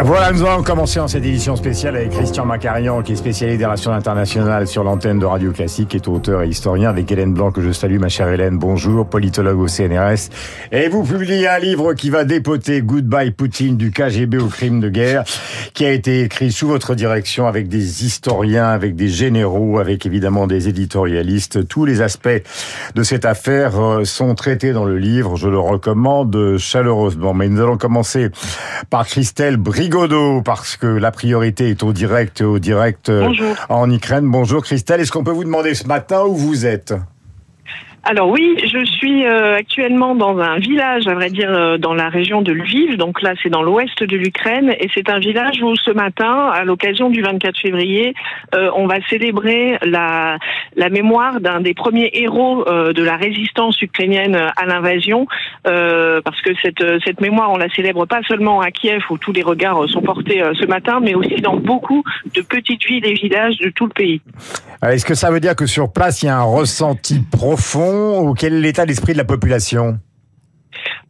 Voilà, nous allons commencer en cette édition spéciale avec Christian Macarian, qui est spécialiste des relations internationales sur l'antenne de Radio Classique, qui est auteur et historien, avec Hélène Blanc, que je salue, ma chère Hélène, bonjour, politologue au CNRS. Et vous publiez un livre qui va dépoter Goodbye Poutine du KGB au crime de guerre, qui a été écrit sous votre direction avec des historiens, avec des généraux, avec évidemment des éditorialistes. Tous les aspects de cette affaire euh, sont traités dans le livre, je le recommande chaleureusement. Mais nous allons commencer par Christelle Brie Godot, parce que la priorité est au direct, au direct euh, en Ukraine. Bonjour Christelle, est-ce qu'on peut vous demander ce matin où vous êtes? Alors oui, je suis euh, actuellement dans un village, à vrai dire, euh, dans la région de Lviv. Donc là, c'est dans l'ouest de l'Ukraine, et c'est un village où ce matin, à l'occasion du 24 février, euh, on va célébrer la, mémoire d'un des premiers héros de la résistance ukrainienne à l'invasion, parce que cette, cette mémoire, on la célèbre pas seulement à Kiev, où tous les regards sont portés ce matin, mais aussi dans beaucoup de petites villes et villages de tout le pays. Est-ce que ça veut dire que sur place, il y a un ressenti profond ou quel est l'état d'esprit de la population?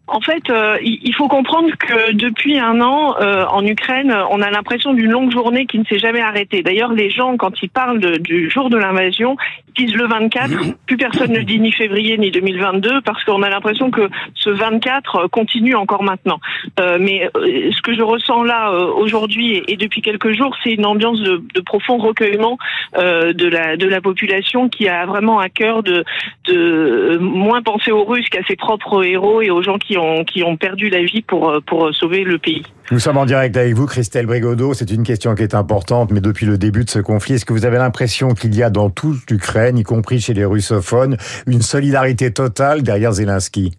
En fait, euh, il faut comprendre que depuis un an, euh, en Ukraine, on a l'impression d'une longue journée qui ne s'est jamais arrêtée. D'ailleurs, les gens, quand ils parlent du jour de l'invasion, disent le 24. Plus personne ne dit ni février ni 2022 parce qu'on a l'impression que ce 24 continue encore maintenant. Euh, mais ce que je ressens là aujourd'hui et, depuis quelques jours, c'est une ambiance de, de, profond recueillement de la de la population qui a vraiment à cœur de de moins penser aux Russes qu'à ses propres héros et aux gens qui qui ont perdu la vie pour, euh, pour sauver le pays. Nous sommes en direct avec vous, Christelle Brigodeau. C'est une question qui est importante, mais depuis le début de ce conflit, est-ce que vous avez l'impression qu'il y a dans toute l'Ukraine, y compris chez les russophones, une solidarité totale derrière Zelensky?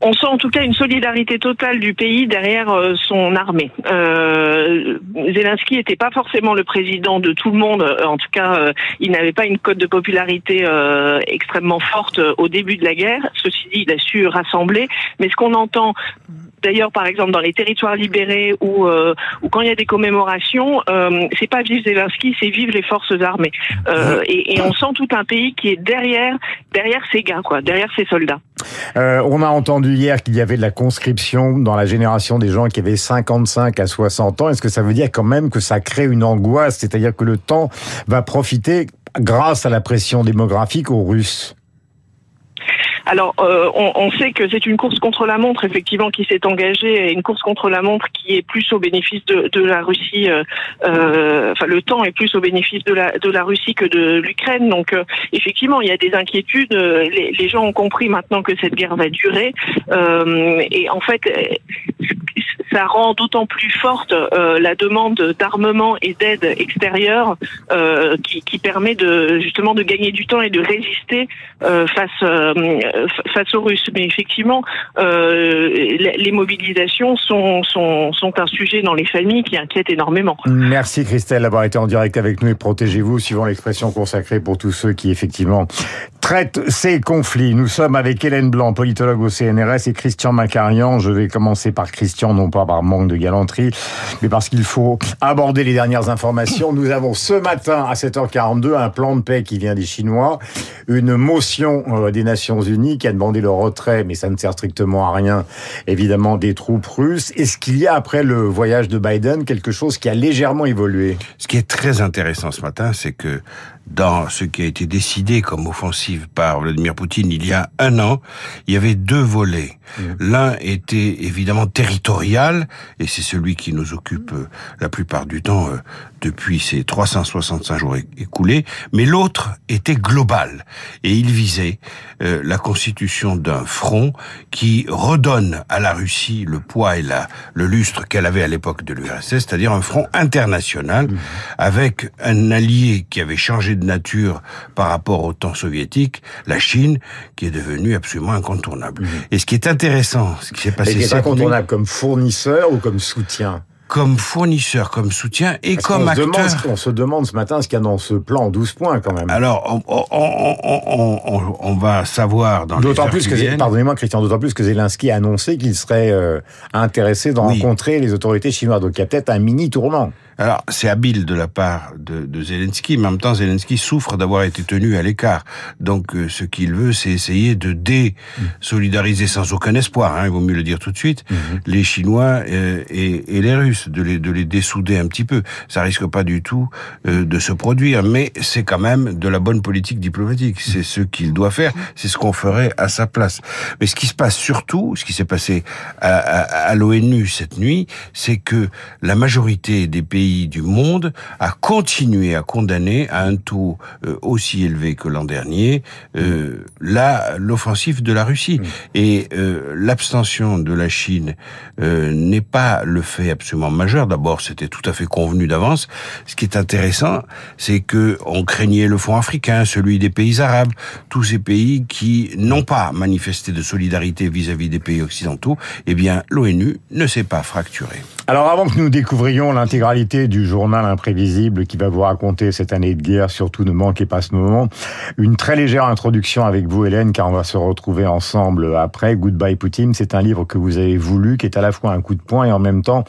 On sent en tout cas une solidarité totale du pays derrière euh, son armée. Euh, Zelensky n'était pas forcément le président de tout le monde. Euh, en tout cas, il n'avait pas une cote de popularité extrêmement forte au début de la guerre. Ceci dit, il a su rassembler. Mais ce qu'on entend D'ailleurs, par exemple, dans les territoires libérés ou, euh, ou quand il y a des commémorations, euh, c'est pas vive Zelensky, c'est vive les forces armées. Euh, et, et, on sent tout un pays qui est derrière, derrière ces gars, quoi, derrière ces soldats. Euh, on a entendu hier qu'il y avait de la conscription dans la génération des gens qui avaient 55 à 60 ans. Est-ce que ça veut dire quand même que ça crée une angoisse, c'est-à-dire que le temps va profiter grâce à la pression démographique aux Russes alors, euh, on, on, sait que c'est une course contre la montre, effectivement, qui s'est engagée, une course contre la montre qui est plus au bénéfice de, de la Russie. Euh, euh, enfin, le temps est plus au bénéfice de la, de la Russie que de l'Ukraine. Donc, euh, effectivement, il y a des inquiétudes. Les, les, gens ont compris maintenant que cette guerre va durer. et en fait, ça rend d'autant plus forte euh, la demande d'armement et d'aide extérieure euh, qui, qui, permet de justement de gagner du temps et de résister euh, face face aux Russes. Mais effectivement, les mobilisations sont un sujet dans les familles qui inquiète énormément. Merci Christelle d'avoir été en direct avec nous et protégez-vous, suivant l'expression consacrée pour tous ceux qui effectivement traitent ces conflits. Nous sommes avec Hélène Blanc, politologue au CNRS, et Christian Macarian. Je vais commencer par Christian, non pas par manque de galanterie, mais parce qu'il faut aborder les dernières informations. Nous avons ce matin à 7h42 un plan de paix qui vient des Chinois, une motion euh, des Nations Unies qui a demandé le retrait, mais ça ne sert strictement à rien, évidemment, des troupes russes. Est-ce qu'il y a, après le voyage de Biden, quelque chose qui a légèrement évolué? Ce qui est très intéressant ce matin, c'est que dans ce qui a été décidé comme offensive par Vladimir Poutine il y a un an, il y avait deux volets. Mmh. L'un était évidemment territorial, et c'est celui qui nous occupe euh, la plupart du temps euh, depuis ces 365 jours écoulés, mais l'autre était global, et il visait euh, la constitution d'un front qui redonne à la Russie le poids et la, le lustre qu'elle avait à l'époque de l'URSS, c'est-à-dire un front international, mmh. avec un allié qui avait changé de nature par rapport au temps soviétique, la Chine, qui est devenue absolument incontournable. Mmh. Et ce qui est intéressant, ce qui s'est passé... Et qui est incontournable comme fournisseur ou comme soutien comme fournisseur, comme soutien et Parce comme acteur. Demande, on se demande ce matin ce qu'il y a dans ce plan 12 points quand même. Alors, on, on, on, on va savoir dans D'autant plus que, pardonnez-moi Christian, d'autant plus que Zelensky a annoncé qu'il serait euh, intéressé de rencontrer les autorités chinoises. Donc il y a peut-être un mini tournant. Alors, c'est habile de la part de, de, Zelensky, mais en même temps, Zelensky souffre d'avoir été tenu à l'écart. Donc, euh, ce qu'il veut, c'est essayer de désolidariser sans aucun espoir, hein, il vaut mieux le dire tout de suite, mhm. les Chinois euh, et, et, les Russes, de les, de les dessouder un petit peu. Ça risque pas du tout euh, de se produire, mais c'est quand même de la bonne politique diplomatique. C'est ce qu'il doit faire, c'est ce qu'on ferait à sa place. Mais ce qui se passe surtout, ce qui s'est passé à, à, à l'ONU cette nuit, c'est que la majorité des pays du monde a continué à condamner à un taux euh, aussi élevé que l'an dernier euh, l'offensive de la Russie. Mm. Et euh, l'abstention de la Chine euh, n'est pas le fait absolument majeur. D'abord, c'était tout à fait convenu d'avance. Ce qui est intéressant, c'est que on craignait le fonds africain, celui des pays arabes, tous ces pays qui n'ont pas manifesté de solidarité vis-à-vis -vis des pays occidentaux. Eh bien, l'ONU ne s'est pas fracturée. Alors avant que nous découvrions l'intégralité du journal imprévisible qui va vous raconter cette année de guerre, surtout ne manquez pas ce moment, une très légère introduction avec vous Hélène, car on va se retrouver ensemble après. Goodbye Poutine, c'est un livre que vous avez voulu, qui est à la fois un coup de poing et en même temps,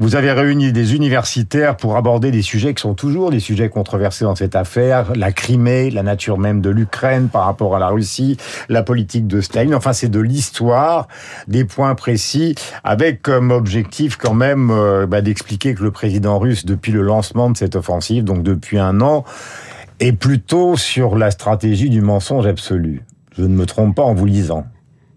vous avez réuni des universitaires pour aborder des sujets qui sont toujours des sujets controversés dans cette affaire, la Crimée, la nature même de l'Ukraine par rapport à la Russie, la politique de Staline, enfin c'est de l'histoire, des points précis, avec comme objectif quand même euh, bah, d'expliquer que le président russe, depuis le lancement de cette offensive, donc depuis un an, est plutôt sur la stratégie du mensonge absolu. Je ne me trompe pas en vous lisant.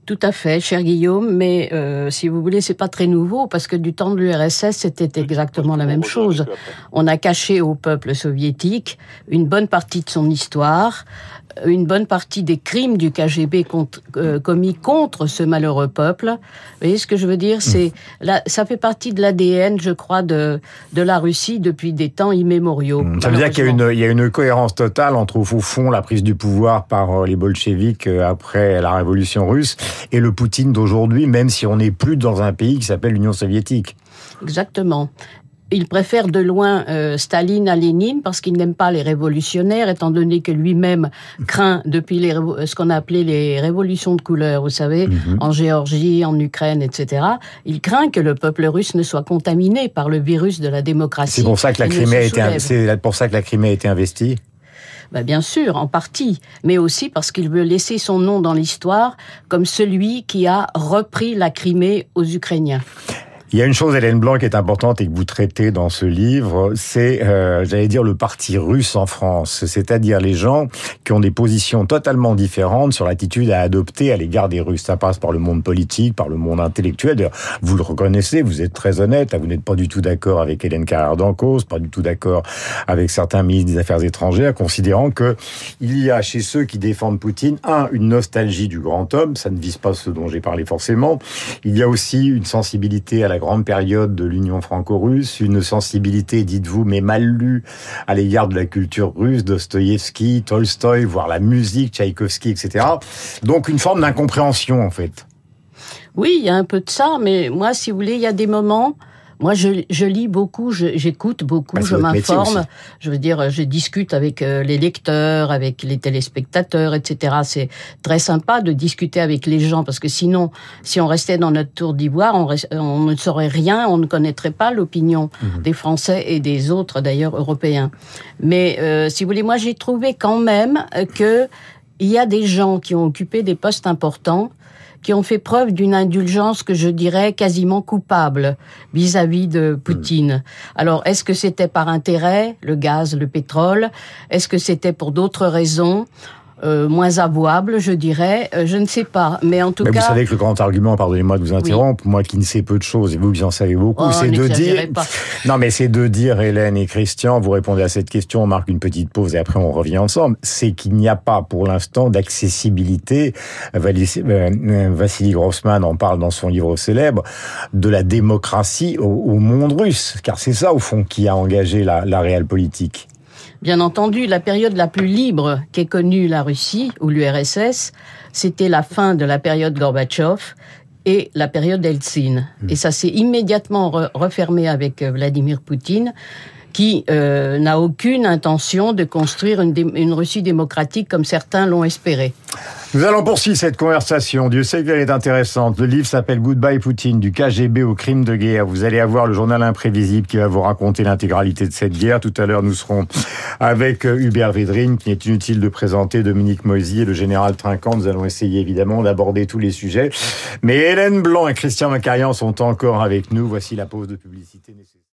Tout à fait, cher Guillaume, mais euh, si vous voulez, c'est pas très nouveau parce que du temps de l'URSS, c'était exactement la même chose. On a caché au peuple soviétique une bonne partie de son histoire, une bonne partie des crimes du KGB euh, commis contre ce malheureux peuple. Vous voyez ce que je veux dire? C'est ça fait partie de l'ADN, je crois, de de la Russie depuis des temps immémoriaux. Mmh. Ça veut dire qu'il y a une il y a une cohérence totale entre au fond la prise du pouvoir par euh, les bolcheviks euh, après la révolution russe et le Poutine d'aujourd'hui, même si on n'est plus dans un pays qui s'appelle l'Union soviétique. Exactement il préfère de loin euh, Staline à Lénine parce qu'il n'aime pas les révolutionnaires, étant donné que lui-même craint depuis les, ce qu'on a appelé les révolutions de couleur, vous savez, mhm. en Géorgie, en Ukraine, etc. Il craint que le peuple russe ne soit contaminé par le virus de la démocratie. C'est pour ça que la Crimée a été, c'est pour ça que la Crimée a été investie. Ben bien sûr, en partie, mais aussi parce qu'il veut laisser son nom dans l'histoire comme celui qui a repris la Crimée aux Ukrainiens. Il y a une chose, Hélène Blanc, qui est importante et que vous traitez dans ce livre, c'est, euh, j'allais dire, le parti russe en France, c'est-à-dire les gens qui ont des positions totalement différentes sur l'attitude à adopter à l'égard des Russes. Ça passe par le monde politique, par le monde intellectuel. Vous le reconnaissez, vous êtes très honnête, vous n'êtes pas du tout d'accord avec Hélène Carrère d'Ancos, pas du tout d'accord avec certains ministres des Affaires étrangères, considérant que il y a chez ceux qui défendent Poutine, un, une nostalgie du grand homme, ça ne vise pas ce dont j'ai parlé forcément. Il y a aussi une sensibilité à la grande période de l'Union franco-russe, une sensibilité, dites-vous, mais mal lue à l'égard de la culture russe, Dostoïevski, Tolstoï, voire la musique, Tchaïkovski, etc. Donc une forme d'incompréhension, en fait. Oui, il y a un peu de ça, mais moi, si vous voulez, il y a des moments moi, je, je lis beaucoup, j'écoute beaucoup, bah, je m'informe. Je veux dire, je discute avec euh, les lecteurs, avec les téléspectateurs, etc. C'est très sympa de discuter avec les gens parce que sinon, si on restait dans notre tour d'ivoire, on, on, ne saurait rien, on ne connaîtrait pas l'opinion mhm. des Français et des autres, d'ailleurs, européens. Mais euh, si vous voulez, moi, j'ai trouvé quand même que il y a des gens qui ont occupé des postes importants qui ont fait preuve d'une indulgence que je dirais quasiment coupable vis-à-vis de Poutine. Alors, est-ce que c'était par intérêt, le gaz, le pétrole? Est-ce que c'était pour d'autres raisons? Euh, moins avouable, je dirais. Euh, je ne sais pas, mais en tout mais cas. Vous savez que le grand argument, pardonnez-moi de vous interrompre, moi qui ne sais peu de choses et vous qui en savez beaucoup, oh, c'est de dire. Non, mais c'est de dire, Hélène et Christian, vous répondez à cette question, on marque une petite pause et après on revient ensemble. C'est qu'il n'y a pas pour l'instant d'accessibilité. Euh, Vassili Grossman en parle dans son livre célèbre de la démocratie au, monde russe, car c'est ça au fond qui a engagé la, la réelle politique. Bien entendu, la période la plus libre qu'ait connue la Russie ou l'URSS, c'était la fin de la période Gorbatchev et la période Eltsine. Hmm. Et ça s'est immédiatement refermé avec euh, Vladimir Poutine qui euh, n'a aucune intention de construire une, Russie démocratique comme certains l'ont espéré. Nous allons poursuivre cette conversation. Dieu sait qu'elle est intéressante. Le livre s'appelle Goodbye Poutine, du KGB au crime de guerre. Vous allez avoir le journal imprévisible qui va vous raconter l'intégralité de cette guerre. Tout à l'heure, nous serons avec euh, Hubert Védrine, qui est inutile de présenter Dominique Moisy et le général Trinquant. Nous allons essayer évidemment d'aborder tous les sujets. Mais Hélène Blanc et Christian Macarian sont encore avec nous. Voici la pause de publicité nécessaire.